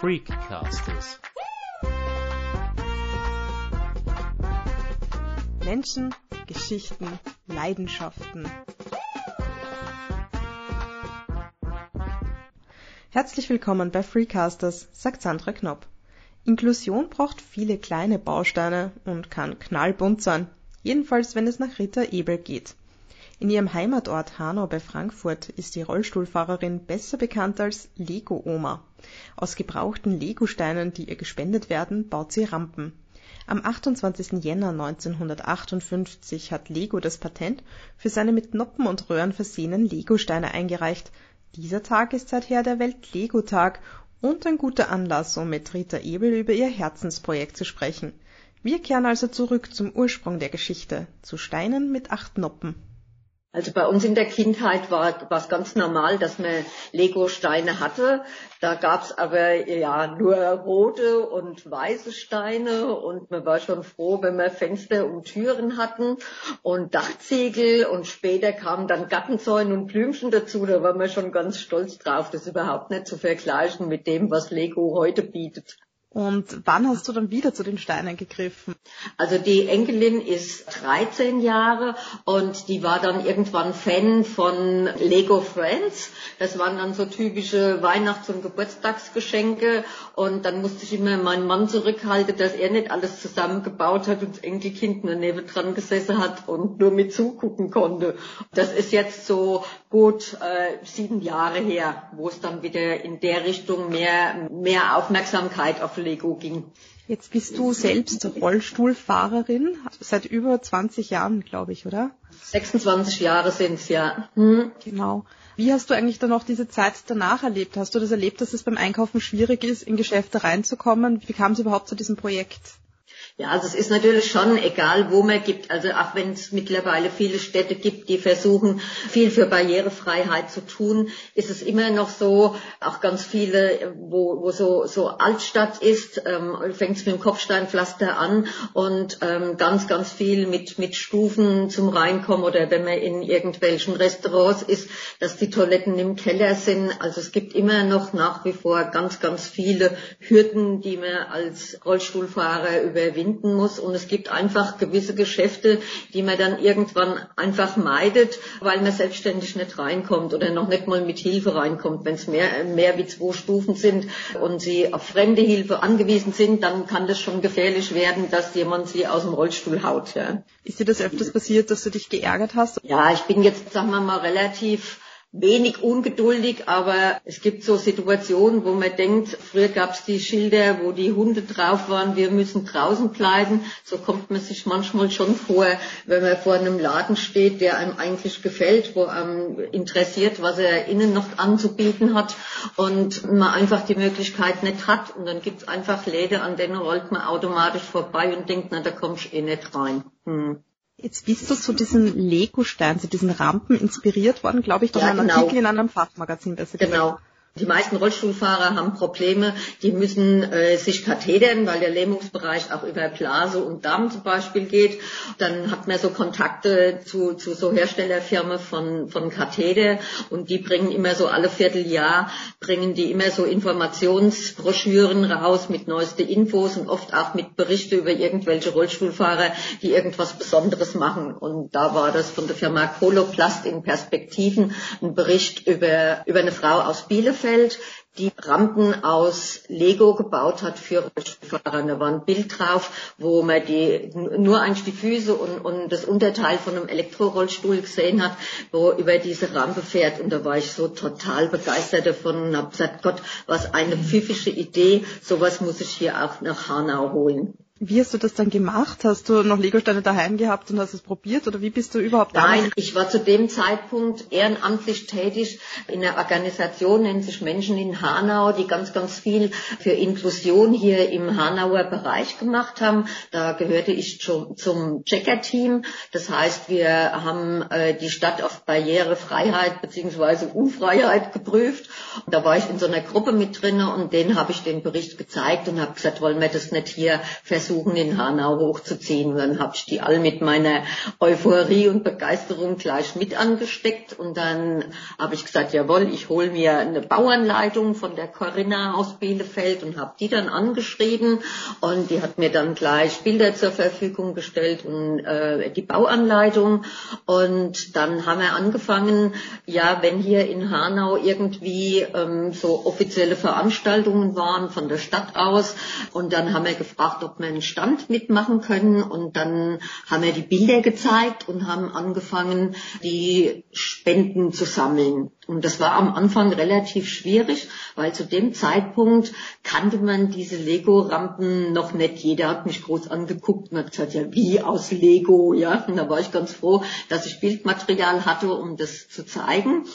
Freakcasters. Menschen, Geschichten, Leidenschaften. Herzlich willkommen bei Freecasters, sagt Sandra Knopp. Inklusion braucht viele kleine Bausteine und kann knallbunt sein, jedenfalls wenn es nach Rita Ebel geht. In ihrem Heimatort Hanau bei Frankfurt ist die Rollstuhlfahrerin besser bekannt als Lego-Oma. Aus gebrauchten Legosteinen, die ihr gespendet werden, baut sie Rampen. Am 28. Jänner 1958 hat Lego das Patent für seine mit Noppen und Röhren versehenen Legosteine eingereicht. Dieser Tag ist seither der Welt-Lego-Tag und ein guter Anlass, um mit Rita Ebel über ihr Herzensprojekt zu sprechen. Wir kehren also zurück zum Ursprung der Geschichte, zu Steinen mit acht Noppen. Also bei uns in der Kindheit war es ganz normal, dass man Lego-Steine hatte. Da gab's aber ja nur rote und weiße Steine und man war schon froh, wenn wir Fenster und Türen hatten und Dachziegel und später kamen dann Gattenzäune und Blümchen dazu. Da waren wir schon ganz stolz drauf. Das überhaupt nicht zu vergleichen mit dem, was Lego heute bietet. Und wann hast du dann wieder zu den Steinen gegriffen? Also die Enkelin ist 13 Jahre und die war dann irgendwann Fan von Lego Friends. Das waren dann so typische Weihnachts- und Geburtstagsgeschenke und dann musste ich immer meinen Mann zurückhalten, dass er nicht alles zusammengebaut hat und das Enkelkind nur neben dran gesessen hat und nur mit zugucken konnte. Das ist jetzt so gut äh, sieben Jahre her, wo es dann wieder in der Richtung mehr, mehr Aufmerksamkeit auf Lego ging. Jetzt bist du selbst Rollstuhlfahrerin, seit über 20 Jahren, glaube ich, oder? 26 Jahre sind's ja. Hm. Genau. Wie hast du eigentlich dann auch diese Zeit danach erlebt? Hast du das erlebt, dass es beim Einkaufen schwierig ist, in Geschäfte reinzukommen? Wie kam es überhaupt zu diesem Projekt? Ja, also es ist natürlich schon egal, wo man gibt. Also auch wenn es mittlerweile viele Städte gibt, die versuchen, viel für Barrierefreiheit zu tun, ist es immer noch so, auch ganz viele, wo, wo so, so Altstadt ist, ähm, fängt es mit dem Kopfsteinpflaster an und ähm, ganz, ganz viel mit, mit Stufen zum Reinkommen oder wenn man in irgendwelchen Restaurants ist, dass die Toiletten im Keller sind. Also es gibt immer noch nach wie vor ganz, ganz viele Hürden, die man als Rollstuhlfahrer überwinden muss. Und es gibt einfach gewisse Geschäfte, die man dann irgendwann einfach meidet, weil man selbstständig nicht reinkommt oder noch nicht mal mit Hilfe reinkommt. Wenn es mehr, mehr wie zwei Stufen sind und sie auf fremde Hilfe angewiesen sind, dann kann das schon gefährlich werden, dass jemand sie aus dem Rollstuhl haut. Ja. Ist dir das öfters passiert, dass du dich geärgert hast? Ja, ich bin jetzt, sagen wir mal, relativ wenig ungeduldig, aber es gibt so Situationen, wo man denkt, früher gab es die Schilder, wo die Hunde drauf waren, wir müssen draußen bleiben. So kommt man sich manchmal schon vor, wenn man vor einem Laden steht, der einem eigentlich gefällt, wo einem interessiert, was er innen noch anzubieten hat und man einfach die Möglichkeit nicht hat. Und dann gibt es einfach Läden, an denen rollt man automatisch vorbei und denkt, na, da kommst du eh nicht rein. Hm. Jetzt bist du zu diesen Lego-Steinen, zu diesen Rampen inspiriert worden, glaube ich, durch ja, einen genau. Artikel in einem Fachmagazin besser Genau. Die meisten Rollstuhlfahrer haben Probleme, die müssen äh, sich kathetern, weil der Lähmungsbereich auch über Blase und Darm zum Beispiel geht. Dann hat man so Kontakte zu, zu so Herstellerfirmen von, von Katheder und die bringen immer so alle Vierteljahr, bringen die immer so Informationsbroschüren raus mit neueste Infos und oft auch mit Berichte über irgendwelche Rollstuhlfahrer, die irgendwas Besonderes machen. Und da war das von der Firma Coloplast in Perspektiven ein Bericht über, über eine Frau aus Bielefeld Bielefeld, die Rampen aus Lego gebaut hat für Rollstuhlfahrer. Da war ein Bild drauf, wo man die nur eigentlich die Füße und, und das Unterteil von einem Elektrorollstuhl gesehen hat, wo über diese Rampe fährt. Und da war ich so total begeistert davon und habe gesagt, Gott, was eine pfiffische Idee. Sowas muss ich hier auch nach Hanau holen. Wie hast du das dann gemacht? Hast du noch Legosteine daheim gehabt und hast es probiert oder wie bist du überhaupt da? Nein, ich war zu dem Zeitpunkt ehrenamtlich tätig in einer Organisation, nennt sich Menschen in Hanau, die ganz, ganz viel für Inklusion hier im Hanauer Bereich gemacht haben. Da gehörte ich zum, zum Checker-Team. Das heißt, wir haben äh, die Stadt auf Barrierefreiheit beziehungsweise Unfreiheit geprüft. Und da war ich in so einer Gruppe mit drinne und denen habe ich den Bericht gezeigt und habe gesagt, wollen wir das nicht hier fest versuchen, in Hanau hochzuziehen. Dann habe ich die all mit meiner Euphorie und Begeisterung gleich mit angesteckt. Und dann habe ich gesagt, jawohl, ich hole mir eine Bauanleitung von der Corinna aus Bielefeld und habe die dann angeschrieben. Und die hat mir dann gleich Bilder zur Verfügung gestellt und äh, die Bauanleitung. Und dann haben wir angefangen, ja, wenn hier in Hanau irgendwie ähm, so offizielle Veranstaltungen waren von der Stadt aus. Und dann haben wir gefragt, ob wir einen Stand mitmachen können. Und dann haben wir die Bilder gezeigt und haben angefangen, die Spenden zu sammeln. Und das war am Anfang relativ schwierig, weil zu dem Zeitpunkt kannte man diese Lego-Rampen noch nicht. Jeder hat mich groß angeguckt und hat gesagt, ja, wie aus Lego, ja. Und da war ich ganz froh, dass ich Bildmaterial hatte, um das zu zeigen.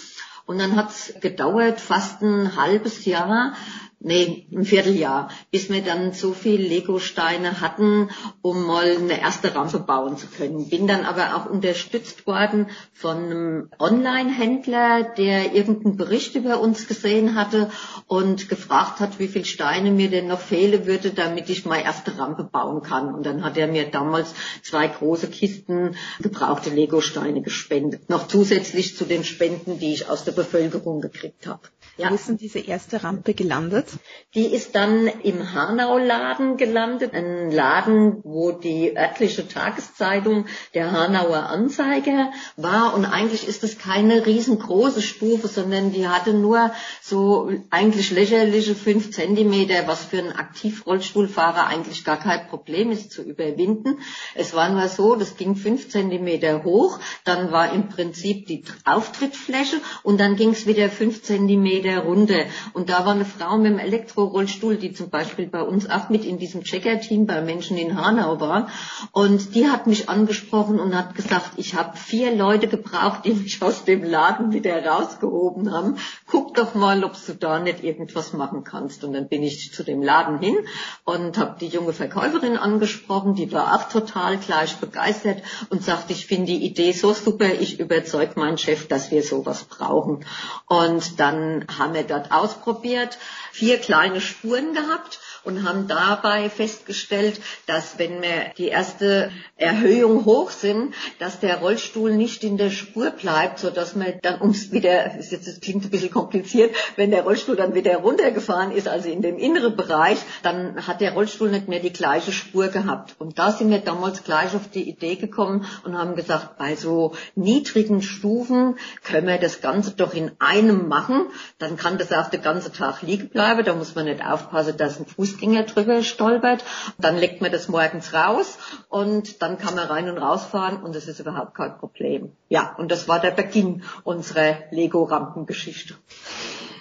Und dann hat es gedauert, fast ein halbes Jahr, nee, ein Vierteljahr, bis wir dann so viel Lego-Steine hatten, um mal eine erste Rampe bauen zu können. Bin dann aber auch unterstützt worden von einem Online-Händler, der irgendeinen Bericht über uns gesehen hatte und gefragt hat, wie viel Steine mir denn noch fehlen würde, damit ich meine erste Rampe bauen kann. Und dann hat er mir damals zwei große Kisten gebrauchte Lego-Steine gespendet, noch zusätzlich zu den Spenden, die ich aus der Bevölkerung gekriegt habe. Ja. Wo ist denn diese erste Rampe gelandet? Die ist dann im Hanau-Laden gelandet. Ein Laden, wo die örtliche Tageszeitung der Hanauer Anzeiger war. Und eigentlich ist es keine riesengroße Stufe, sondern die hatte nur so eigentlich lächerliche fünf Zentimeter, was für einen Aktivrollstuhlfahrer eigentlich gar kein Problem ist zu überwinden. Es war nur so, das ging fünf Zentimeter hoch, dann war im Prinzip die Auftrittfläche und dann ging es wieder fünf Zentimeter der Runde. Und da war eine Frau mit einem Elektrorollstuhl, die zum Beispiel bei uns auch mit in diesem Checker-Team bei Menschen in Hanau war. Und die hat mich angesprochen und hat gesagt, ich habe vier Leute gebraucht, die mich aus dem Laden wieder rausgehoben haben. Guck doch mal, ob du da nicht irgendwas machen kannst. Und dann bin ich zu dem Laden hin und habe die junge Verkäuferin angesprochen, die war auch total gleich begeistert und sagte, ich finde die Idee so super, ich überzeug meinen Chef, dass wir sowas brauchen. Und dann haben wir dort ausprobiert, vier kleine Spuren gehabt und haben dabei festgestellt, dass wenn wir die erste Erhöhung hoch sind, dass der Rollstuhl nicht in der Spur bleibt, so dass man dann ums wieder, das klingt ein bisschen kompliziert, wenn der Rollstuhl dann wieder runtergefahren ist, also in dem inneren Bereich, dann hat der Rollstuhl nicht mehr die gleiche Spur gehabt. Und da sind wir damals gleich auf die Idee gekommen und haben gesagt, bei so niedrigen Stufen können wir das Ganze doch in einem machen. Dann kann das auch den ganzen Tag liegen bleiben. Da muss man nicht aufpassen, dass ein Fuß Fußgänger drüber stolpert. Dann legt man das morgens raus und dann kann man rein und rausfahren und das ist überhaupt kein Problem. Ja, und das war der Beginn unserer Lego-Rampengeschichte.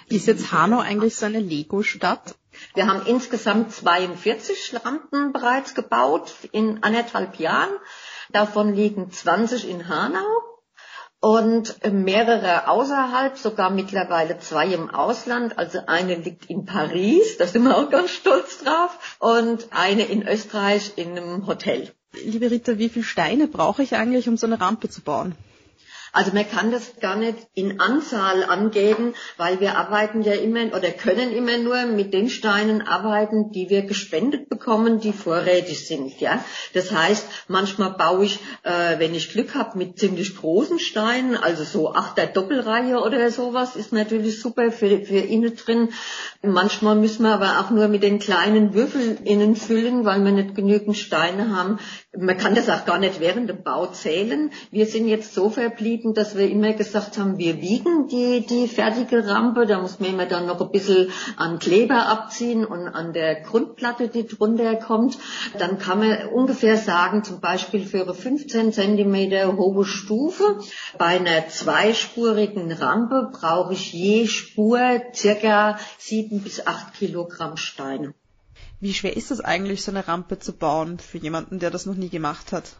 Ist jetzt Hanau eigentlich so eine Lego-Stadt? Wir haben insgesamt 42 Rampen bereits gebaut in anderthalb Jahren. Davon liegen 20 in Hanau und mehrere außerhalb, sogar mittlerweile zwei im Ausland. Also eine liegt in Paris, da sind wir auch ganz stolz drauf, und eine in Österreich in einem Hotel. Liebe Rita, wie viele Steine brauche ich eigentlich, um so eine Rampe zu bauen? Also man kann das gar nicht in Anzahl angeben, weil wir arbeiten ja immer oder können immer nur mit den Steinen arbeiten, die wir gespendet bekommen, die vorrätig sind. Ja, das heißt, manchmal baue ich, äh, wenn ich Glück habe, mit ziemlich großen Steinen, also so achter Doppelreihe oder sowas, ist natürlich super für, für innen drin. Manchmal müssen wir aber auch nur mit den kleinen Würfeln innen füllen, weil wir nicht genügend Steine haben. Man kann das auch gar nicht während dem Bau zählen. Wir sind jetzt so verblieben, dass wir immer gesagt haben, wir wiegen die, die fertige Rampe. Da muss man immer dann noch ein bisschen an Kleber abziehen und an der Grundplatte, die drunter kommt. Dann kann man ungefähr sagen, zum Beispiel für eine 15 Zentimeter hohe Stufe bei einer zweispurigen Rampe brauche ich je Spur circa sieben sieben bis acht Kilogramm Steine. Wie schwer ist es eigentlich, so eine Rampe zu bauen für jemanden, der das noch nie gemacht hat?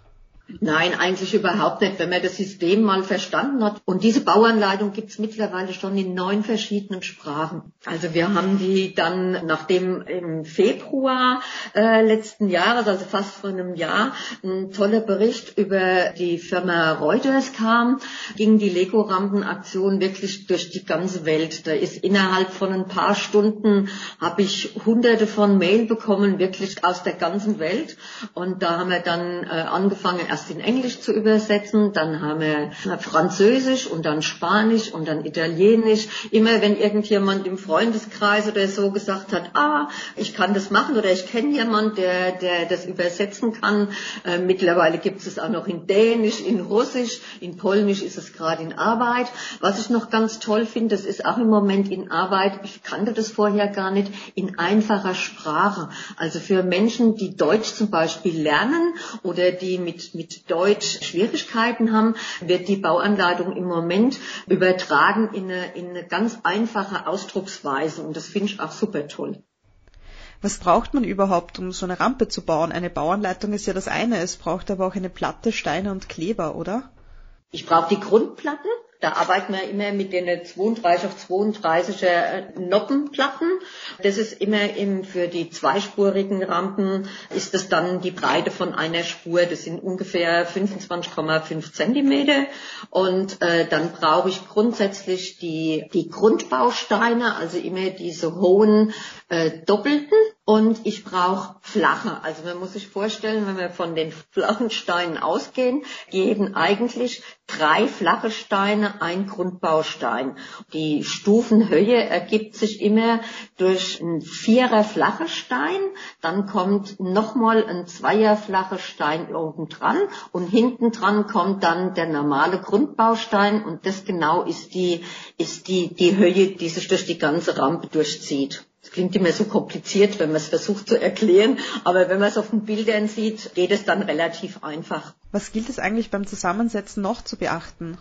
Nein, eigentlich überhaupt nicht. Wenn man das System mal verstanden hat. Und diese Bauanleitung gibt es mittlerweile schon in neun verschiedenen Sprachen. Also wir haben die dann, nachdem im Februar äh, letzten Jahres, also fast vor einem Jahr, ein toller Bericht über die Firma Reuters kam, ging die Lego-Rampenaktion wirklich durch die ganze Welt. Da ist innerhalb von ein paar Stunden, habe ich hunderte von Mail bekommen, wirklich aus der ganzen Welt. Und da haben wir dann äh, angefangen, erst in Englisch zu übersetzen, dann haben wir Französisch und dann Spanisch und dann Italienisch. Immer wenn irgendjemand im Freundeskreis oder so gesagt hat, ah, ich kann das machen oder ich kenne jemand, der, der das übersetzen kann. Äh, mittlerweile gibt es auch noch in Dänisch, in Russisch, in Polnisch ist es gerade in Arbeit. Was ich noch ganz toll finde, das ist auch im Moment in Arbeit, ich kannte das vorher gar nicht, in einfacher Sprache. Also für Menschen, die Deutsch zum Beispiel lernen oder die mit, mit mit Deutsch Schwierigkeiten haben, wird die Bauanleitung im Moment übertragen in eine, in eine ganz einfache Ausdrucksweise. Und das finde ich auch super toll. Was braucht man überhaupt, um so eine Rampe zu bauen? Eine Bauanleitung ist ja das eine, es braucht aber auch eine Platte, Steine und Kleber, oder? Ich brauche die Grundplatte, da arbeiten wir immer mit den 32 auf 32er äh, Noppenplatten. Das ist immer im, für die zweispurigen Rampen ist das dann die Breite von einer Spur. Das sind ungefähr 25,5 Zentimeter. Und äh, dann brauche ich grundsätzlich die, die Grundbausteine, also immer diese hohen äh, Doppelten und ich brauche flache. Also man muss sich vorstellen, wenn wir von den flachen Steinen ausgehen, geben eigentlich drei flache Steine ein Grundbaustein. Die Stufenhöhe ergibt sich immer durch ein vierer flacher Stein, dann kommt nochmal ein zweier flacher Stein oben dran und hinten dran kommt dann der normale Grundbaustein und das genau ist die, ist die, die Höhe, die sich durch die ganze Rampe durchzieht. Klingt immer so kompliziert, wenn man es versucht zu erklären, aber wenn man es auf den Bildern sieht, geht es dann relativ einfach. Was gilt es eigentlich beim Zusammensetzen noch zu beachten?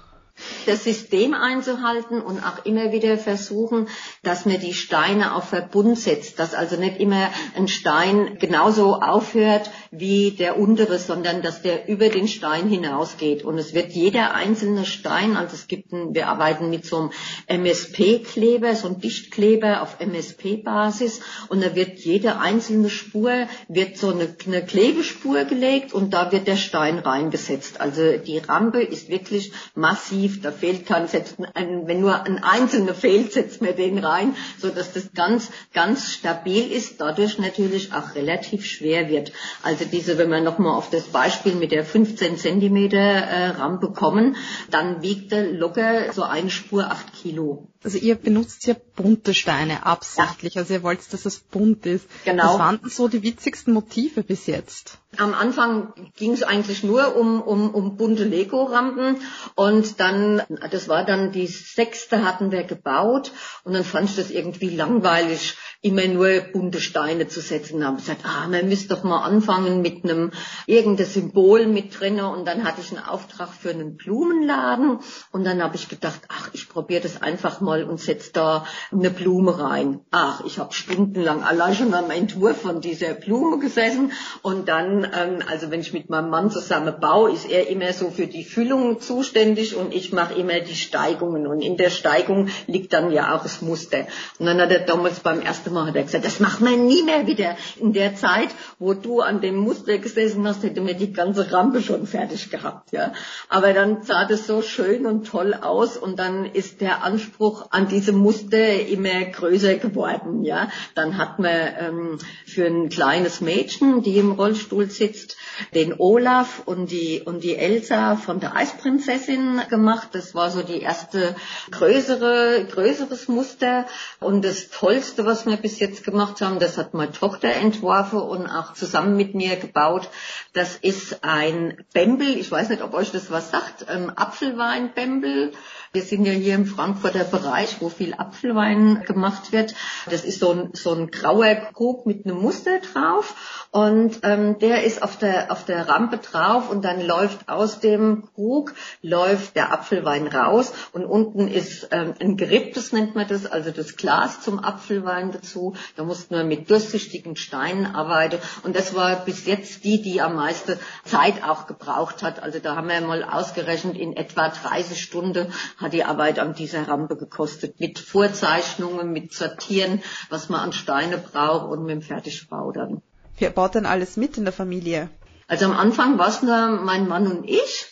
Das System einzuhalten und auch immer wieder versuchen, dass man die Steine auf Verbund setzt, dass also nicht immer ein Stein genauso aufhört wie der untere, sondern dass der über den Stein hinausgeht. Und es wird jeder einzelne Stein, also es gibt ein, wir arbeiten mit so einem MSP-Kleber, so einem Dichtkleber auf MSP-Basis und da wird jede einzelne Spur, wird so eine, eine Klebespur gelegt und da wird der Stein reingesetzt. Also die Rampe ist wirklich massiv tief, da fehlt kein, setzt ein, wenn nur ein einzelner fehlt, setzt man den rein, so dass das ganz, ganz stabil ist, dadurch natürlich auch relativ schwer wird. Also diese, wenn wir nochmal auf das Beispiel mit der 15 Zentimeter äh, Rampe kommen, dann wiegt er locker so eine Spur acht Kilo. Also ihr benutzt ja bunte Steine absichtlich, ja. also ihr wollt, dass es bunt ist. Genau. Was waren so die witzigsten Motive bis jetzt? Am Anfang ging es eigentlich nur um, um, um bunte Lego-Rampen und dann, das war dann die sechste hatten wir gebaut und dann fand ich das irgendwie langweilig immer nur bunte Steine zu setzen. Und haben gesagt, ah, man müsste doch mal anfangen mit einem irgendein Symbol mit drinne. Und dann hatte ich einen Auftrag für einen Blumenladen. Und dann habe ich gedacht, ach, ich probiere das einfach mal und setze da eine Blume rein. Ach, ich habe stundenlang allein schon am Entwurf von dieser Blume gesessen. Und dann, ähm, also wenn ich mit meinem Mann zusammen baue, ist er immer so für die Füllung zuständig und ich mache immer die Steigungen. Und in der Steigung liegt dann ja auch das Muster. Und dann hat er damals beim ersten Mal hat er gesagt, das macht man nie mehr wieder. In der Zeit, wo du an dem Muster gesessen hast, hätte mir die ganze Rampe schon fertig gehabt, ja. Aber dann sah das so schön und toll aus und dann ist der Anspruch an diese Muster immer größer geworden, ja. Dann hat man ähm, für ein kleines Mädchen, die im Rollstuhl sitzt, den Olaf und die und die Elsa von der Eisprinzessin gemacht. Das war so die erste größere größeres Muster und das Tollste, was wir bis jetzt gemacht haben, das hat meine Tochter entworfen und auch zusammen mit mir gebaut. Das ist ein Bembel, ich weiß nicht, ob euch das was sagt, ähm, Apfelweinbembel. Wir sind ja hier im Frankfurter Bereich, wo viel Apfelwein gemacht wird. Das ist so ein, so ein grauer Krug mit einem Muster drauf und ähm, der ist auf der, auf der Rampe drauf und dann läuft aus dem Krug, läuft der Apfelwein raus und unten ist ähm, ein Geripptes, nennt man das, also das Glas zum Apfelwein dazu zu. Da mussten wir mit durchsichtigen Steinen arbeiten. Und das war bis jetzt die, die am meisten Zeit auch gebraucht hat. Also da haben wir mal ausgerechnet, in etwa 30 Stunden hat die Arbeit an dieser Rampe gekostet. Mit Vorzeichnungen, mit Sortieren, was man an Steine braucht und mit dem Fertigbau dann. Wer baut denn alles mit in der Familie? Also am Anfang war es nur mein Mann und ich.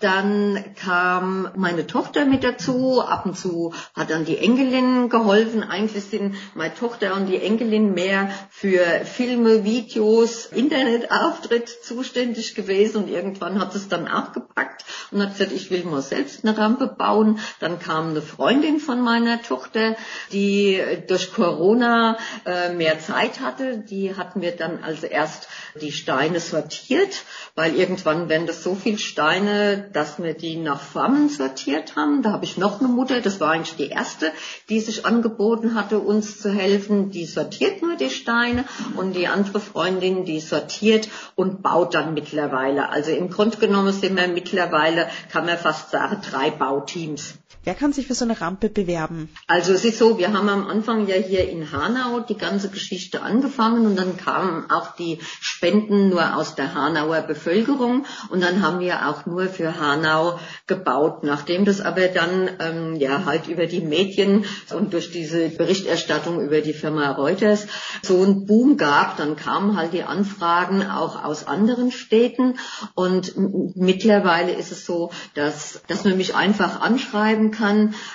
Dann kam meine Tochter mit dazu. Ab und zu hat dann die Enkelin geholfen. Eigentlich sind meine Tochter und die Enkelin mehr für Filme, Videos, Internetauftritt zuständig gewesen. Und irgendwann hat es dann auch gepackt und hat gesagt, ich will mal selbst eine Rampe bauen. Dann kam eine Freundin von meiner Tochter, die durch Corona äh, mehr Zeit hatte. Die hatten wir dann also erst die Steine sortiert, weil irgendwann werden das so viele Steine, dass wir die nach Farben sortiert haben. Da habe ich noch eine Mutter, das war eigentlich die erste, die sich angeboten hatte, uns zu helfen. Die sortiert nur die Steine und die andere Freundin, die sortiert und baut dann mittlerweile. Also im Grunde genommen sind wir mittlerweile, kann man fast sagen, drei Bauteams. Wer kann sich für so eine Rampe bewerben? Also es ist so, wir haben am Anfang ja hier in Hanau die ganze Geschichte angefangen und dann kamen auch die Spenden nur aus der Hanauer Bevölkerung und dann haben wir auch nur für Hanau gebaut. Nachdem das aber dann ähm, ja halt über die Medien und durch diese Berichterstattung über die Firma Reuters so einen Boom gab, dann kamen halt die Anfragen auch aus anderen Städten und mittlerweile ist es so, dass, dass man mich einfach anschreiben kann,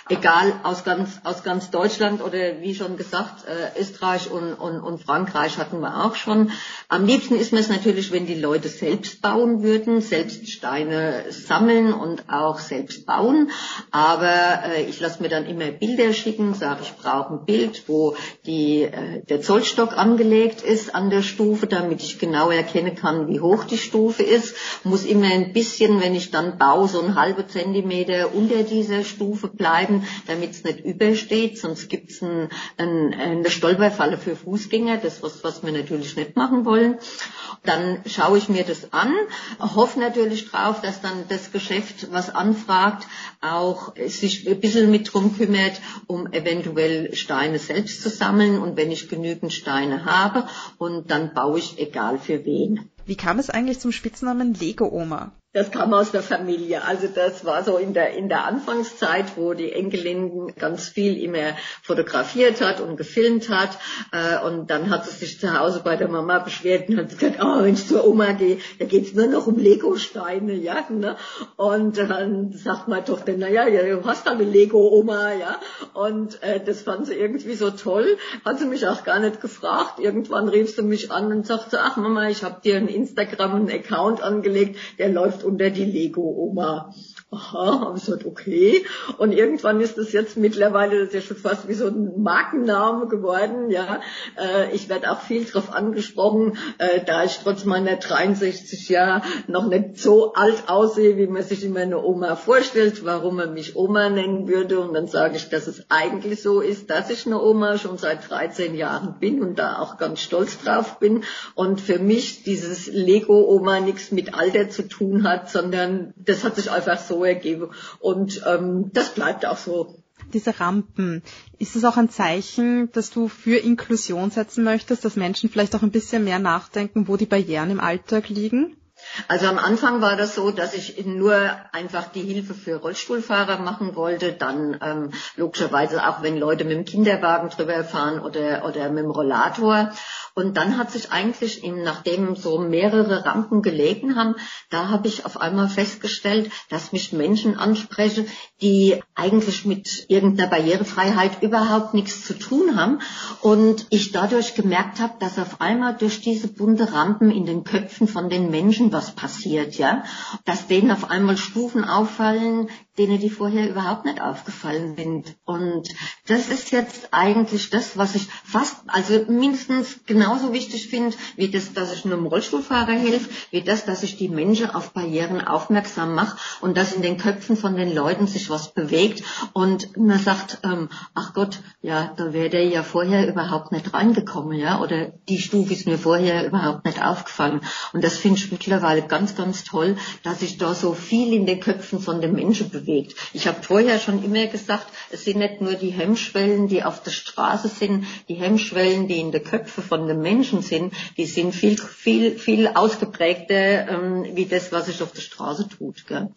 egal aus ganz, aus ganz Deutschland oder wie schon gesagt, äh, Österreich und, und, und Frankreich hatten wir auch schon. Am liebsten ist mir es natürlich, wenn die Leute selbst bauen würden, selbst Steine sammeln und auch selbst bauen. Aber äh, ich lasse mir dann immer Bilder schicken, sage ich brauche ein Bild, wo die, äh, der Zollstock angelegt ist an der Stufe, damit ich genau erkennen kann, wie hoch die Stufe ist. Muss immer ein bisschen, wenn ich dann baue, so ein halbe Zentimeter unter dieser Stufe Stufe bleiben, damit es nicht übersteht, sonst gibt es ein, ein, eine Stolperfalle für Fußgänger, das was, was wir natürlich nicht machen wollen. Dann schaue ich mir das an, hoffe natürlich drauf, dass dann das Geschäft, was anfragt, auch sich ein bisschen mit drum kümmert, um eventuell Steine selbst zu sammeln und wenn ich genügend Steine habe und dann baue ich egal für wen. Wie kam es eigentlich zum Spitznamen Lego Oma? Das kam aus der Familie. Also das war so in der, in der Anfangszeit, wo die Enkelin ganz viel immer fotografiert hat und gefilmt hat. Äh, und dann hat sie sich zu Hause bei der Mama beschwert und hat gesagt, oh, wenn ich zur Oma gehe, da geht's nur noch um Lego-Steine, ja. Ne? Und dann sagt meine Tochter, naja, ja, du hast eine Lego-Oma, ja. Und äh, das fand sie irgendwie so toll. Hat sie mich auch gar nicht gefragt. Irgendwann rief sie mich an und sagte, ach Mama, ich habe dir einen Instagram einen Account angelegt, der läuft unter die Lego-Oma. Aha, habe ich gesagt, okay. Und irgendwann ist das jetzt mittlerweile, das ist ja schon fast wie so ein Markenname geworden, ja. Äh, ich werde auch viel darauf angesprochen, äh, da ich trotz meiner 63 Jahre noch nicht so alt aussehe, wie man sich immer eine Oma vorstellt, warum man mich Oma nennen würde. Und dann sage ich, dass es eigentlich so ist, dass ich eine Oma schon seit 13 Jahren bin und da auch ganz stolz drauf bin. Und für mich dieses Lego-Oma nichts mit Alter zu tun hat, sondern das hat sich einfach so ergeben. Und ähm, das bleibt auch so. Diese Rampen, ist es auch ein Zeichen, dass du für Inklusion setzen möchtest, dass Menschen vielleicht auch ein bisschen mehr nachdenken, wo die Barrieren im Alltag liegen? Also am Anfang war das so, dass ich nur einfach die Hilfe für Rollstuhlfahrer machen wollte. Dann ähm, logischerweise auch, wenn Leute mit dem Kinderwagen drüber fahren oder, oder mit dem Rollator. Und dann hat sich eigentlich, in, nachdem so mehrere Rampen gelegen haben, da habe ich auf einmal festgestellt, dass mich Menschen ansprechen, die eigentlich mit irgendeiner Barrierefreiheit überhaupt nichts zu tun haben. Und ich dadurch gemerkt habe, dass auf einmal durch diese bunte Rampen in den Köpfen von den Menschen was passiert, ja. Dass denen auf einmal Stufen auffallen, denen die vorher überhaupt nicht aufgefallen sind. Und das ist jetzt eigentlich das, was ich fast, also mindestens genauso wichtig finde, wie das, dass ich einem Rollstuhlfahrer helfe, wie das, dass ich die Menschen auf Barrieren aufmerksam mache und dass in den Köpfen von den Leuten sich was bewegt und man sagt, ähm, ach Gott, ja, da wäre der ja vorher überhaupt nicht reingekommen, ja, oder die Stufe ist mir vorher überhaupt nicht aufgefallen. Und das finde ich mittlerweile ganz, ganz toll, dass sich da so viel in den Köpfen von den Menschen bewegt bewegt. Ich habe vorher schon immer gesagt, es sind nicht nur die Hemmschwellen, die auf der Straße sind, die Hemmschwellen, die in den Köpfen von den Menschen sind, die sind viel, viel, viel ausgeprägter ähm, wie das, was sich auf der Straße tut. Gell?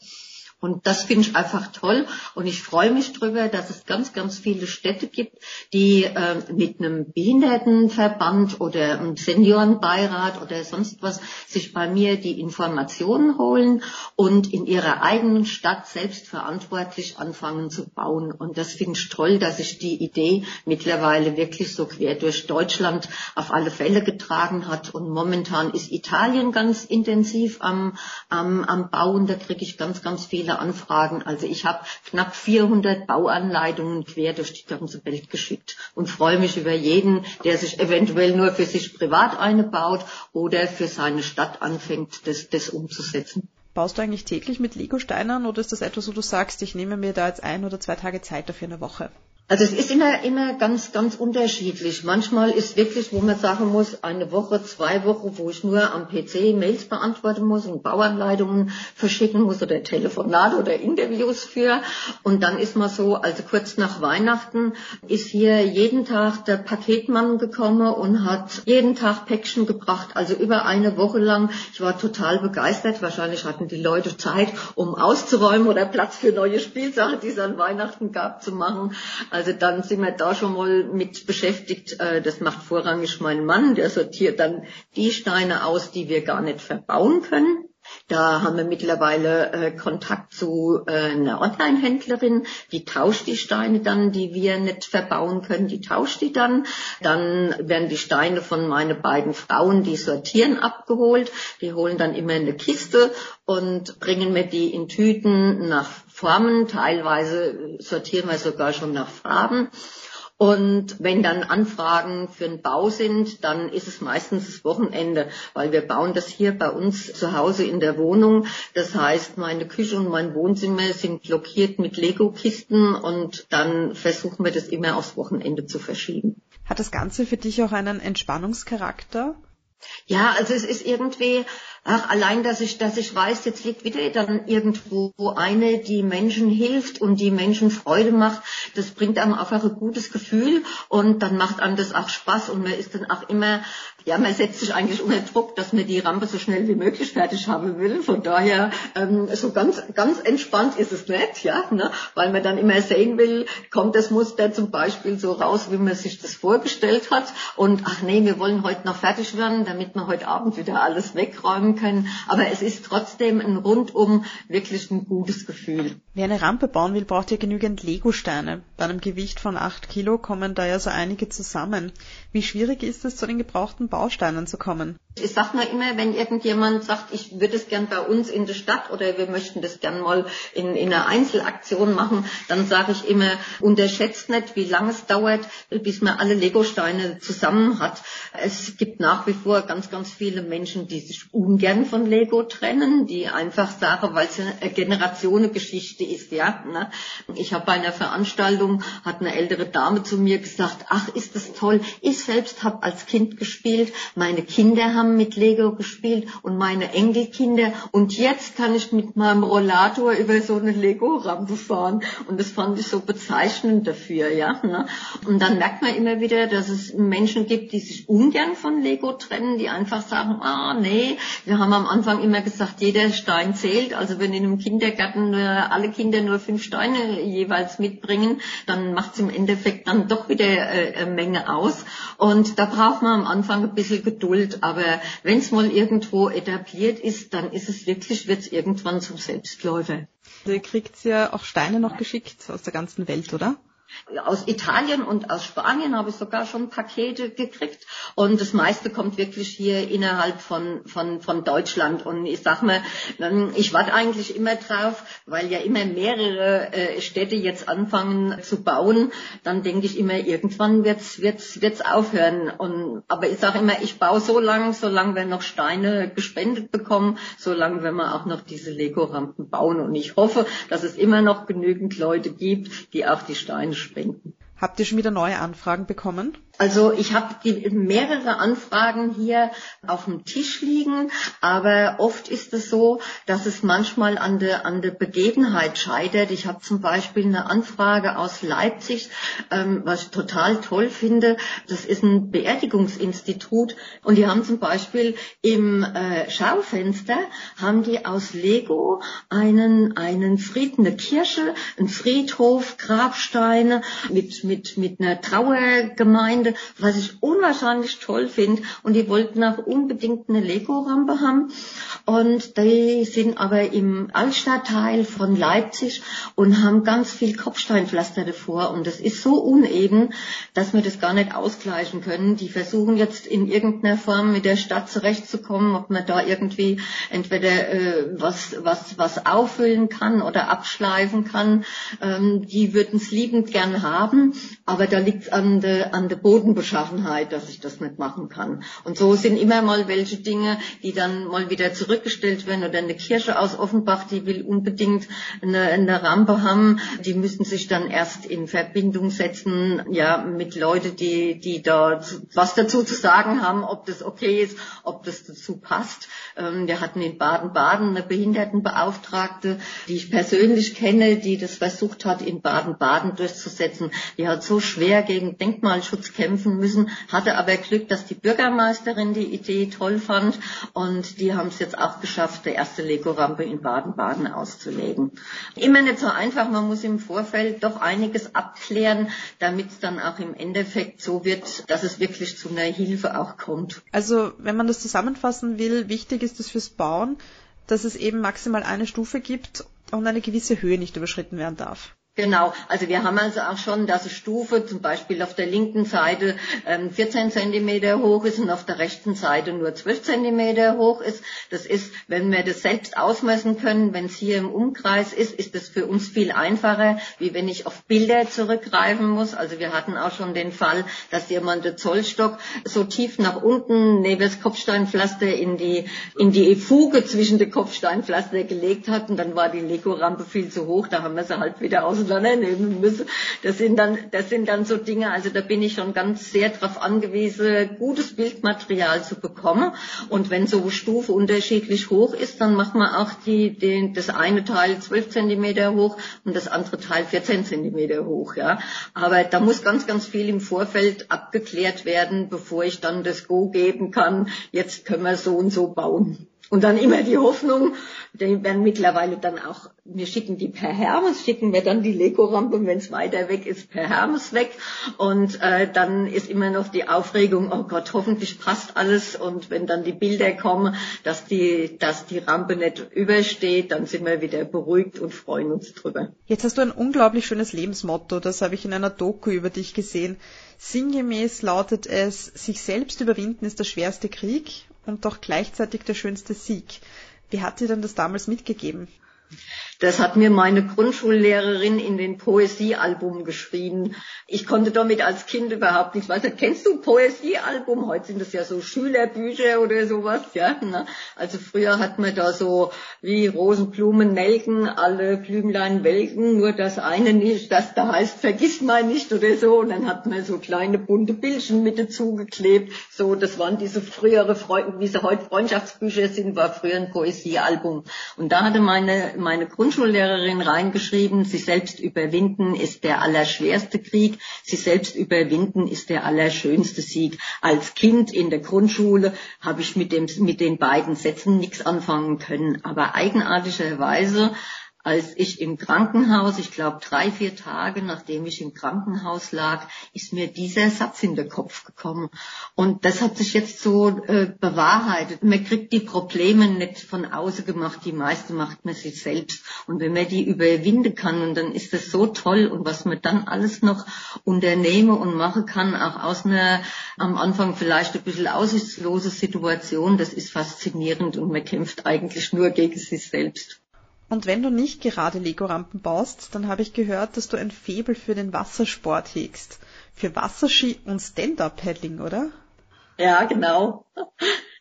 Und das finde ich einfach toll. Und ich freue mich darüber, dass es ganz, ganz viele Städte gibt, die äh, mit einem Behindertenverband oder einem Seniorenbeirat oder sonst was sich bei mir die Informationen holen und in ihrer eigenen Stadt selbstverantwortlich anfangen zu bauen. Und das finde ich toll, dass sich die Idee mittlerweile wirklich so quer durch Deutschland auf alle Fälle getragen hat. Und momentan ist Italien ganz intensiv am, am, am Bauen. Da kriege ich ganz, ganz viele viele Anfragen. Also ich habe knapp 400 Bauanleitungen quer durch die ganze Welt geschickt und freue mich über jeden, der sich eventuell nur für sich privat eine baut oder für seine Stadt anfängt, das, das umzusetzen. Baust du eigentlich täglich mit Lego-Steinern oder ist das etwas, wo du sagst, ich nehme mir da jetzt ein oder zwei Tage Zeit dafür eine Woche? Also es ist immer, immer ganz, ganz unterschiedlich. Manchmal ist wirklich, wo man sagen muss, eine Woche, zwei Wochen, wo ich nur am PC Mails beantworten muss und Bauanleitungen verschicken muss oder Telefonate oder Interviews für. Und dann ist man so, also kurz nach Weihnachten ist hier jeden Tag der Paketmann gekommen und hat jeden Tag Päckchen gebracht. Also über eine Woche lang. Ich war total begeistert. Wahrscheinlich hatten die Leute Zeit, um auszuräumen oder Platz für neue Spielsachen, die es an Weihnachten gab, zu machen. Also dann sind wir da schon mal mit beschäftigt. Äh, das macht vorrangig mein Mann, der sortiert dann die Steine aus, die wir gar nicht verbauen können. Da haben wir mittlerweile äh, Kontakt zu äh, einer Online-Händlerin, die tauscht die Steine dann, die wir nicht verbauen können, die tauscht die dann. Dann werden die Steine von meinen beiden Frauen, die sortieren, abgeholt. Die holen dann immer eine Kiste und bringen mir die in Tüten nach Formen. Teilweise sortieren wir sogar schon nach Farben. Und wenn dann Anfragen für einen Bau sind, dann ist es meistens das Wochenende, weil wir bauen das hier bei uns zu Hause in der Wohnung. Das heißt, meine Küche und mein Wohnzimmer sind blockiert mit Lego-Kisten und dann versuchen wir das immer aufs Wochenende zu verschieben. Hat das Ganze für dich auch einen Entspannungscharakter? Ja, also es ist irgendwie, ach, allein, dass ich, dass ich weiß, jetzt liegt wieder dann irgendwo eine, die Menschen hilft und die Menschen Freude macht, das bringt einem einfach ein gutes Gefühl und dann macht einem das auch Spaß und man ist dann auch immer, ja, man setzt sich eigentlich unter Druck, dass man die Rampe so schnell wie möglich fertig haben will. Von daher, ähm, so ganz, ganz entspannt ist es nicht, ja, ne? weil man dann immer sehen will, kommt das Muster zum Beispiel so raus, wie man sich das vorgestellt hat und ach nee, wir wollen heute noch fertig werden, damit wir heute Abend wieder alles wegräumen können. Aber es ist trotzdem ein rundum wirklich ein gutes Gefühl. Wer eine Rampe bauen will, braucht ja genügend Legosteine. Bei einem Gewicht von acht Kilo kommen da ja so einige zusammen. Wie schwierig ist es, zu den gebrauchten Bausteinen zu kommen? Ich sag mal immer, wenn irgendjemand sagt, ich würde es gern bei uns in der Stadt oder wir möchten das gern mal in, in einer Einzelaktion machen, dann sage ich immer, unterschätzt nicht, wie lange es dauert, bis man alle Legosteine zusammen hat. Es gibt nach wie vor ganz, ganz viele Menschen, die sich ungern von Lego trennen, die einfach sagen, weil es eine Generationengeschichte ist, ja. Ne? Ich habe bei einer Veranstaltung, hat eine ältere Dame zu mir gesagt, ach, ist das toll. Ich selbst habe als Kind gespielt, meine Kinder haben haben mit Lego gespielt und meine Enkelkinder. Und jetzt kann ich mit meinem Rollator über so eine Lego-Rampe fahren. Und das fand ich so bezeichnend dafür, ja. Ne? Und dann merkt man immer wieder, dass es Menschen gibt, die sich ungern von Lego trennen, die einfach sagen, ah, nee, wir haben am Anfang immer gesagt, jeder Stein zählt. Also wenn in einem Kindergarten nur, alle Kinder nur fünf Steine jeweils mitbringen, dann macht es im Endeffekt dann doch wieder äh, eine Menge aus. Und da braucht man am Anfang ein bisschen Geduld, aber wenn es mal irgendwo etabliert ist, dann ist es wirklich, wird es irgendwann zum Selbstläufer. Ihr kriegt ja auch Steine noch geschickt aus der ganzen Welt, oder? Aus Italien und aus Spanien habe ich sogar schon Pakete gekriegt. Und das meiste kommt wirklich hier innerhalb von, von, von Deutschland. Und ich sag mal, ich warte eigentlich immer drauf, weil ja immer mehrere äh, Städte jetzt anfangen zu bauen, dann denke ich immer, irgendwann wird's, wird's, wird's aufhören. Und, aber ich sage immer, ich baue so lange, solange wir noch Steine gespendet bekommen, solange wir auch noch diese Lego-Rampen bauen. Und ich hoffe, dass es immer noch genügend Leute gibt, die auch die Steine spenden. Habt ihr schon wieder neue Anfragen bekommen? Also ich habe mehrere Anfragen hier auf dem Tisch liegen, aber oft ist es so, dass es manchmal an der, an der Begebenheit scheitert. Ich habe zum Beispiel eine Anfrage aus Leipzig, ähm, was ich total toll finde. Das ist ein Beerdigungsinstitut und die haben zum Beispiel im äh, Schaufenster haben die aus Lego einen einen Fried, eine Kirche, einen Friedhof, Grabsteine mit mit mit einer Trauergemeinde Freunde, was ich unwahrscheinlich toll finde. Und die wollten auch unbedingt eine Lego-Rampe haben. Und die sind aber im Altstadtteil von Leipzig und haben ganz viel Kopfsteinpflaster davor. Und das ist so uneben, dass wir das gar nicht ausgleichen können. Die versuchen jetzt in irgendeiner Form mit der Stadt zurechtzukommen, ob man da irgendwie entweder äh, was, was, was auffüllen kann oder abschleifen kann. Ähm, die würden es liebend gern haben, aber da liegt es an der an der Bodenbeschaffenheit, dass ich das nicht machen kann. Und so sind immer mal welche Dinge, die dann mal wieder zurückgestellt werden oder eine Kirche aus Offenbach, die will unbedingt eine, eine Rampe haben. Die müssen sich dann erst in Verbindung setzen, ja, mit Leuten, die, die da was dazu zu sagen haben, ob das okay ist, ob das dazu passt. Ähm, wir hatten in Baden-Baden eine Behindertenbeauftragte, die ich persönlich kenne, die das versucht hat, in Baden-Baden durchzusetzen. Die hat so schwer gegen Denkmalschutz kämpfen müssen, hatte aber Glück, dass die Bürgermeisterin die Idee toll fand und die haben es jetzt auch geschafft, die erste Lego-Rampe in Baden-Baden auszulegen. Immer nicht so einfach, man muss im Vorfeld doch einiges abklären, damit es dann auch im Endeffekt so wird, dass es wirklich zu einer Hilfe auch kommt. Also wenn man das zusammenfassen will, wichtig ist es fürs Bauen, dass es eben maximal eine Stufe gibt und eine gewisse Höhe nicht überschritten werden darf. Genau, also wir haben also auch schon, dass eine Stufe zum Beispiel auf der linken Seite ähm, 14 Zentimeter hoch ist und auf der rechten Seite nur 12 Zentimeter hoch ist. Das ist, wenn wir das selbst ausmessen können, wenn es hier im Umkreis ist, ist das für uns viel einfacher, wie wenn ich auf Bilder zurückgreifen muss. Also wir hatten auch schon den Fall, dass jemand den Zollstock so tief nach unten neben das Kopfsteinpflaster in die, in die Fuge zwischen den Kopfsteinpflaster gelegt hat und dann war die Lego-Rampe viel zu hoch, da haben wir sie halt wieder aus auseinandernehmen müssen. Das sind dann, das sind dann so Dinge, also da bin ich schon ganz sehr darauf angewiesen, gutes Bildmaterial zu bekommen. Und wenn so Stufe unterschiedlich hoch ist, dann macht man auch die, den, das eine Teil 12 Zentimeter hoch und das andere Teil 14 Zentimeter hoch, ja. Aber da muss ganz, ganz viel im Vorfeld abgeklärt werden, bevor ich dann das Go geben kann. Jetzt können wir so und so bauen. Und dann immer die Hoffnung, die werden mittlerweile dann auch, wir schicken die per Hermes, schicken wir dann die Lego-Rampe, wenn es weiter weg ist, per Hermes weg. Und äh, dann ist immer noch die Aufregung, oh Gott, hoffentlich passt alles. Und wenn dann die Bilder kommen, dass die, dass die Rampe nicht übersteht, dann sind wir wieder beruhigt und freuen uns drüber. Jetzt hast du ein unglaublich schönes Lebensmotto, das habe ich in einer Doku über dich gesehen. Sinngemäß lautet es, sich selbst überwinden ist der schwerste Krieg und doch gleichzeitig der schönste Sieg. Wie hat dir denn das damals mitgegeben? Das hat mir meine Grundschullehrerin in den Poesiealbum geschrieben. Ich konnte damit als Kind überhaupt nichts weiter. Kennst du Poesiealbum? Heute sind das ja so Schülerbücher oder sowas, ja. Ne? Also früher hat man da so wie Rosenblumen melken, alle Blümlein welken, nur das eine nicht, das da heißt, vergiss mal nicht oder so. Und dann hat man so kleine bunte Bildchen mit dazu. So, das waren diese frühere Freunde, wie sie heute Freundschaftsbücher sind, war früher ein Poesiealbum. Und da hatte meine, meine Grund Grundschullehrerin reingeschrieben, sich selbst überwinden ist der allerschwerste Krieg, sich selbst überwinden ist der allerschönste Sieg. Als Kind in der Grundschule habe ich mit, dem, mit den beiden Sätzen nichts anfangen können, aber eigenartigerweise als ich im Krankenhaus, ich glaube drei, vier Tage nachdem ich im Krankenhaus lag, ist mir dieser Satz in den Kopf gekommen. Und das hat sich jetzt so äh, bewahrheitet. Man kriegt die Probleme nicht von außen gemacht, die meiste macht man sich selbst. Und wenn man die überwinden kann, und dann ist das so toll. Und was man dann alles noch unternehmen und machen kann, auch aus einer am Anfang vielleicht ein bisschen aussichtslose Situation, das ist faszinierend und man kämpft eigentlich nur gegen sich selbst. Und wenn du nicht gerade Lego-Rampen baust, dann habe ich gehört, dass du ein Febel für den Wassersport hegst. Für Wasserski und Stand-Up-Paddling, oder? Ja, genau.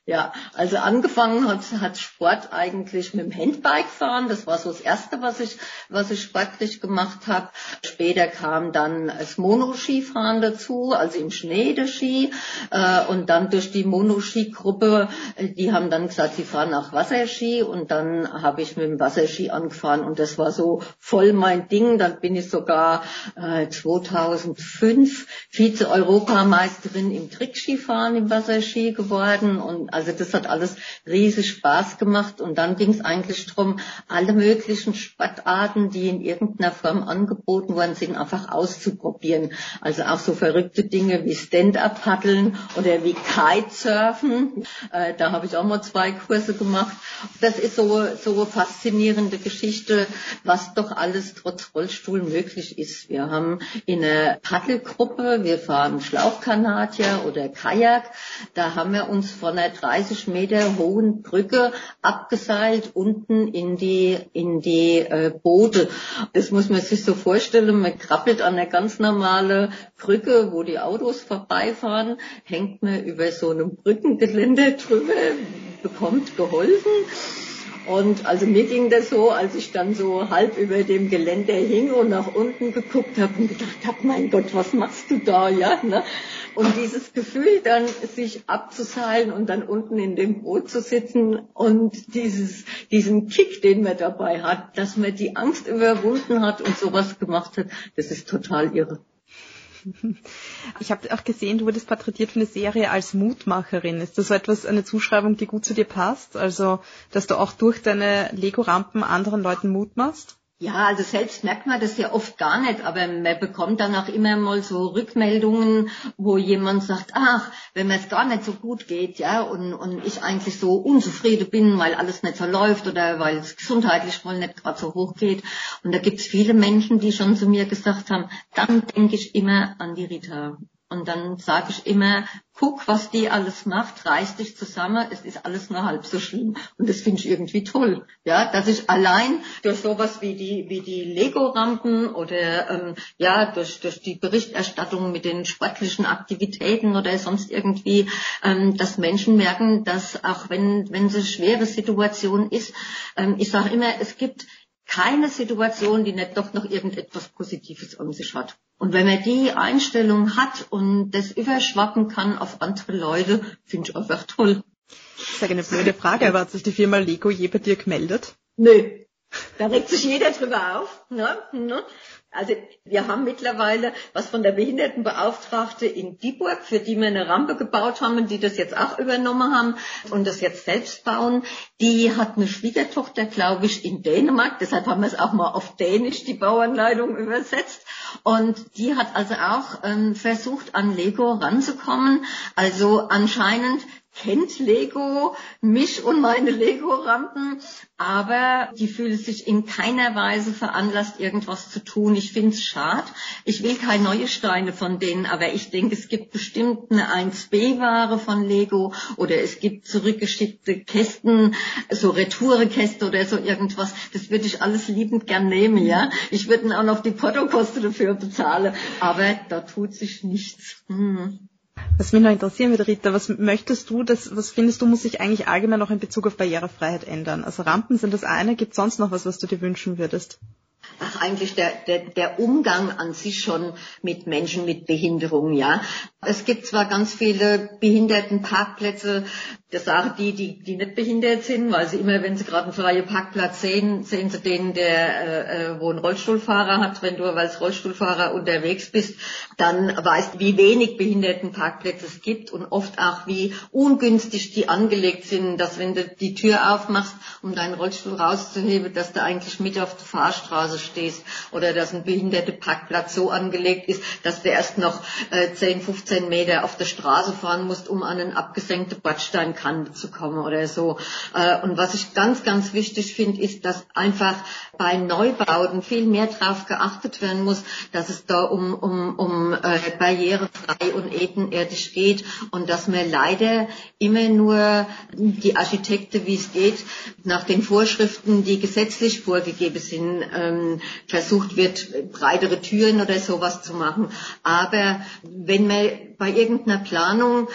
Ja, also angefangen hat, hat Sport eigentlich mit dem Handbike fahren. Das war so das erste, was ich, was ich sportlich gemacht habe. Später kam dann das Monoskifahren dazu, also im Schnee der Ski. Äh, und dann durch die Monoski-Gruppe, äh, die haben dann gesagt, sie fahren auch Wasserski. Und dann habe ich mit dem Wasserski angefahren und das war so voll mein Ding. Dann bin ich sogar äh, 2005 Vize-Europameisterin im Trickskifahren im Wasserski geworden und also das hat alles riesig Spaß gemacht und dann ging es eigentlich darum, alle möglichen Sportarten, die in irgendeiner Form angeboten worden sind, einfach auszuprobieren. Also auch so verrückte Dinge wie Stand-up-Paddeln oder wie Kitesurfen. Äh, da habe ich auch mal zwei Kurse gemacht. Das ist so so faszinierende Geschichte, was doch alles trotz Rollstuhl möglich ist. Wir haben in einer Paddelgruppe, wir fahren Schlauchkanadier oder Kajak, da haben wir uns von einer 30 Meter hohen Brücke abgeseilt unten in die, in die äh, Boote. Das muss man sich so vorstellen. Man krabbelt an einer ganz normale Brücke, wo die Autos vorbeifahren, hängt man über so einem Brückengelände drüber, bekommt geholfen. Und also mir ging das so, als ich dann so halb über dem Gelände hing und nach unten geguckt habe und gedacht habe, mein Gott, was machst du da, ja? Ne? Und dieses Gefühl dann, sich abzuseilen und dann unten in dem Boot zu sitzen und dieses, diesen Kick, den man dabei hat, dass man die Angst überwunden hat und sowas gemacht hat, das ist total irre. Ich habe auch gesehen, du wurdest porträtiert für eine Serie als Mutmacherin. Ist das so etwas, eine Zuschreibung, die gut zu dir passt? Also, dass du auch durch deine Lego-Rampen anderen Leuten Mut machst? Ja, also selbst merkt man das ja oft gar nicht, aber man bekommt dann auch immer mal so Rückmeldungen, wo jemand sagt, ach, wenn mir es gar nicht so gut geht, ja, und, und ich eigentlich so unzufrieden bin, weil alles nicht so läuft oder weil es gesundheitlich wohl nicht gerade so hoch geht. Und da gibt es viele Menschen, die schon zu mir gesagt haben, dann denke ich immer an die Rita. Und dann sage ich immer, guck, was die alles macht, reiß dich zusammen, es ist alles nur halb so schlimm. Und das finde ich irgendwie toll. Ja, dass ich allein durch sowas wie die, wie die Lego-Rampen oder ähm, ja, durch, durch die Berichterstattung mit den sportlichen Aktivitäten oder sonst irgendwie, ähm, dass Menschen merken, dass auch wenn, wenn es eine schwere Situation ist, ähm, ich sage immer, es gibt keine Situation, die nicht doch noch irgendetwas Positives an sich hat. Und wenn man die Einstellung hat und das überschwappen kann auf andere Leute, finde ich einfach toll. Ich sage eine blöde Frage, aber hat sich die Firma Lego je bei dir gemeldet? Nö. Da regt sich jeder drüber auf. Ne? Ne? Also wir haben mittlerweile was von der Behindertenbeauftragte in Dieburg, für die wir eine Rampe gebaut haben und die das jetzt auch übernommen haben und das jetzt selbst bauen. Die hat eine Schwiegertochter, glaube ich, in Dänemark. Deshalb haben wir es auch mal auf Dänisch, die Bauanleitung übersetzt. Und die hat also auch ähm, versucht, an Lego ranzukommen. Also anscheinend kennt Lego mich und meine Lego-Rampen, aber die fühlen sich in keiner Weise veranlasst, irgendwas zu tun. Ich finde es schade. Ich will keine neue Steine von denen, aber ich denke, es gibt bestimmt eine 1B-Ware von Lego oder es gibt zurückgeschickte Kästen, so Retourekäste oder so irgendwas. Das würde ich alles liebend gern nehmen, ja. Ich würde auch noch die Portokosten dafür bezahlen, aber da tut sich nichts. Hm. Was mich noch interessieren würde, Rita, was möchtest du, das, was findest du, muss sich eigentlich allgemein noch in Bezug auf Barrierefreiheit ändern? Also Rampen sind das eine, gibt es sonst noch was, was du dir wünschen würdest? Ach, eigentlich der, der, der Umgang an sich schon mit Menschen mit Behinderung, ja. Es gibt zwar ganz viele Behindertenparkplätze, das sagen die, die, die nicht behindert sind, weil sie immer, wenn sie gerade einen freien Parkplatz sehen, sehen sie den, der, äh, äh wo ein Rollstuhlfahrer hat. Wenn du als Rollstuhlfahrer unterwegs bist, dann weißt, wie wenig Behindertenparkplätze es gibt und oft auch, wie ungünstig die angelegt sind, dass wenn du die Tür aufmachst, um deinen Rollstuhl rauszuheben, dass du eigentlich mit auf der Fahrstraße stehst oder dass ein Behindertenparkplatz so angelegt ist, dass du erst noch äh, 10, 15 Meter auf der Straße fahren musst, um an einen abgesenkten Bordstein Kante zu kommen oder so. Äh, und was ich ganz, ganz wichtig finde, ist, dass einfach bei Neubauten viel mehr darauf geachtet werden muss, dass es da um, um, um äh, barrierefrei und ebenerdig geht und dass man leider immer nur die Architekte, wie es geht, nach den Vorschriften, die gesetzlich vorgegeben sind, ähm, versucht wird, breitere Türen oder sowas zu machen. Aber wenn man bei irgendeiner Planung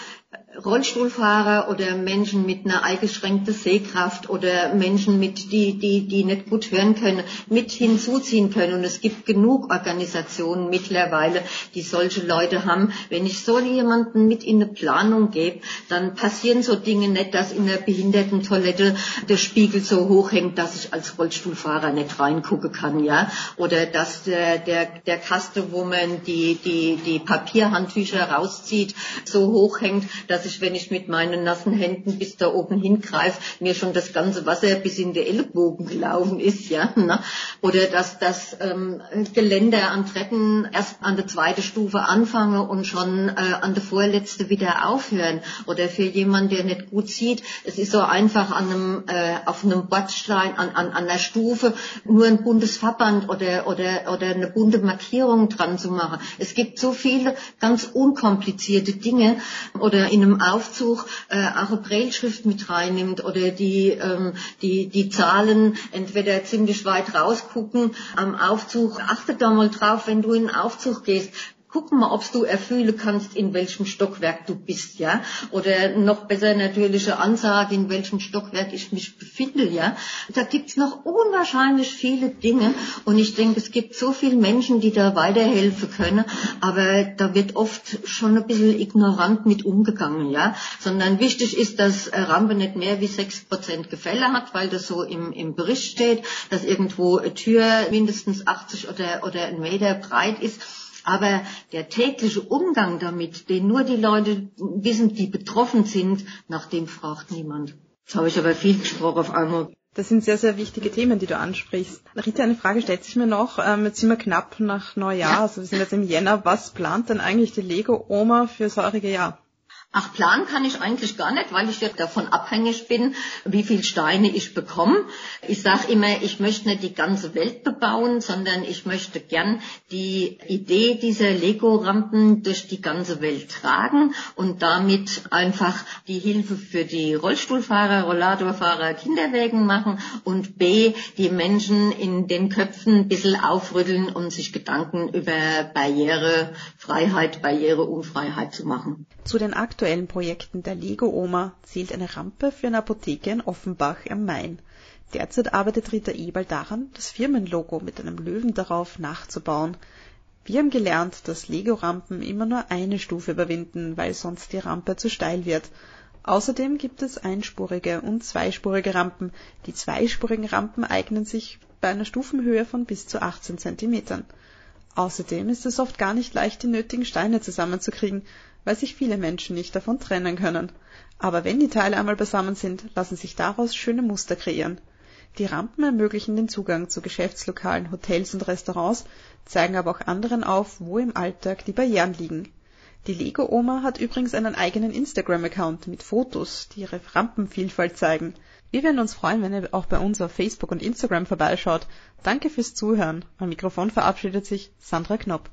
Rollstuhlfahrer oder Menschen mit einer eingeschränkten Sehkraft oder Menschen mit, die, die, die nicht gut hören können, mit hinzuziehen können. Und es gibt genug Organisationen mittlerweile, die solche Leute haben. Wenn ich so jemanden mit in eine Planung gebe, dann passieren so Dinge nicht, dass in der Behindertentoilette der Spiegel so hoch hängt, dass ich als Rollstuhlfahrer nicht reingucken kann, ja. Oder dass der, der, der Kaste, wo die, die, die Papierhandtücher rauszieht, so hoch hängt, dass ich, wenn ich mit meinen nassen Händen bis da oben hingreife, mir schon das ganze Wasser bis in die Ellenbogen gelaufen ist, ja. Ne? Oder dass das ähm, Geländer an Treppen erst an der zweiten Stufe anfange und schon äh, an der vorletzte wieder aufhören. Oder für jemanden, der nicht gut sieht, es ist so einfach an einem, äh, auf einem Bordstein, an, an, an der Stufe nur ein buntes Verband oder, oder, oder eine bunte Markierung dran zu machen. Es gibt so viele ganz unkomplizierte Dinge oder in einem Aufzug äh, auch eine Brailleschrift mit reinnimmt oder die, ähm, die, die Zahlen entweder ziemlich weit rausgucken am Aufzug. Achte da mal drauf, wenn du in den Aufzug gehst, guck mal, ob du erfüllen kannst, in welchem Stockwerk du bist, ja. Oder noch besser natürliche Ansage, in welchem Stockwerk ich mich befinde, ja. Da gibt's noch unwahrscheinlich viele Dinge und ich denke, es gibt so viele Menschen, die da weiterhelfen können, aber da wird oft schon ein bisschen ignorant mit umgegangen, ja. Sondern wichtig ist, dass Rampe nicht mehr wie sechs Prozent Gefälle hat, weil das so im, im Bericht steht, dass irgendwo eine Tür mindestens 80 oder, oder ein Meter breit ist aber der tägliche Umgang damit, den nur die Leute wissen, die betroffen sind, nach dem fragt niemand. Jetzt habe ich aber viel gesprochen auf einmal. Das sind sehr, sehr wichtige Themen, die du ansprichst. Rita, eine Frage stellt sich mir noch. Ähm, jetzt sind wir knapp nach Neujahr, also wir sind jetzt im Jänner. Was plant denn eigentlich die Lego-Oma fürs heurige Jahr? Ach, planen kann ich eigentlich gar nicht, weil ich ja davon abhängig bin, wie viel Steine ich bekomme. Ich sage immer, ich möchte nicht die ganze Welt bebauen, sondern ich möchte gern die Idee dieser Lego-Rampen durch die ganze Welt tragen und damit einfach die Hilfe für die Rollstuhlfahrer, Rollatorfahrer, Kinderwägen machen und B, die Menschen in den Köpfen ein bisschen aufrütteln und sich Gedanken über Barrierefreiheit, Barriereunfreiheit zu machen. Zu den aktuellen Projekten der Lego-Oma zählt eine Rampe für eine Apotheke in Offenbach am Main. Derzeit arbeitet Rita Eberl daran, das Firmenlogo mit einem Löwen darauf nachzubauen. Wir haben gelernt, dass Lego-Rampen immer nur eine Stufe überwinden, weil sonst die Rampe zu steil wird. Außerdem gibt es einspurige und zweispurige Rampen. Die zweispurigen Rampen eignen sich bei einer Stufenhöhe von bis zu 18 Zentimetern. Außerdem ist es oft gar nicht leicht, die nötigen Steine zusammenzukriegen weil sich viele Menschen nicht davon trennen können. Aber wenn die Teile einmal beisammen sind, lassen sich daraus schöne Muster kreieren. Die Rampen ermöglichen den Zugang zu Geschäftslokalen, Hotels und Restaurants, zeigen aber auch anderen auf, wo im Alltag die Barrieren liegen. Die Lego Oma hat übrigens einen eigenen Instagram-Account mit Fotos, die ihre Rampenvielfalt zeigen. Wir werden uns freuen, wenn ihr auch bei uns auf Facebook und Instagram vorbeischaut. Danke fürs Zuhören. Am Mikrofon verabschiedet sich Sandra Knopp.